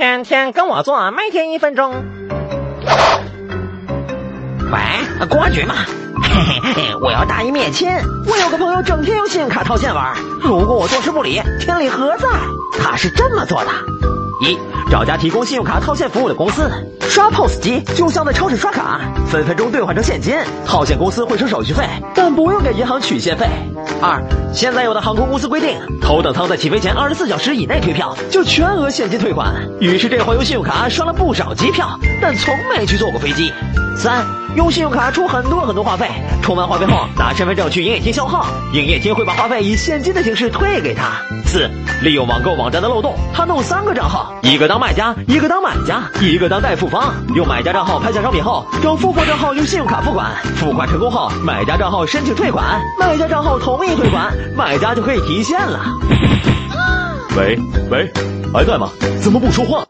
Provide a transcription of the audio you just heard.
天天跟我做，每天一分钟。喂，郭局吗？我要大义灭亲。我有个朋友整天用信用卡套现玩，如果我坐视不理，天理何在？他是这么做的：一，找家提供信用卡套现服务的公司，刷 POS 机就像在超市刷卡，分分钟兑换成现金。套现公司会收手续费，但不用给银行取现费。二，现在有的航空公司规定，头等舱在起飞前二十四小时以内退票就全额现金退款。于是这回用信用卡刷了不少机票，但从没去坐过飞机。三，用信用卡充很多很多话费，充完话费后拿身份证去营业厅消耗，营业厅会把话费以现金的形式退给他。四，利用网购网站的漏洞，他弄三个账号，一个当卖家，一个当买家，一个当代付方。用买家账号拍下商品后，找付货账号用信用卡付款，付款成功后，买家账号申请退款，卖家账号同意退款，买家就可以提现了。喂喂，还在吗？怎么不说话？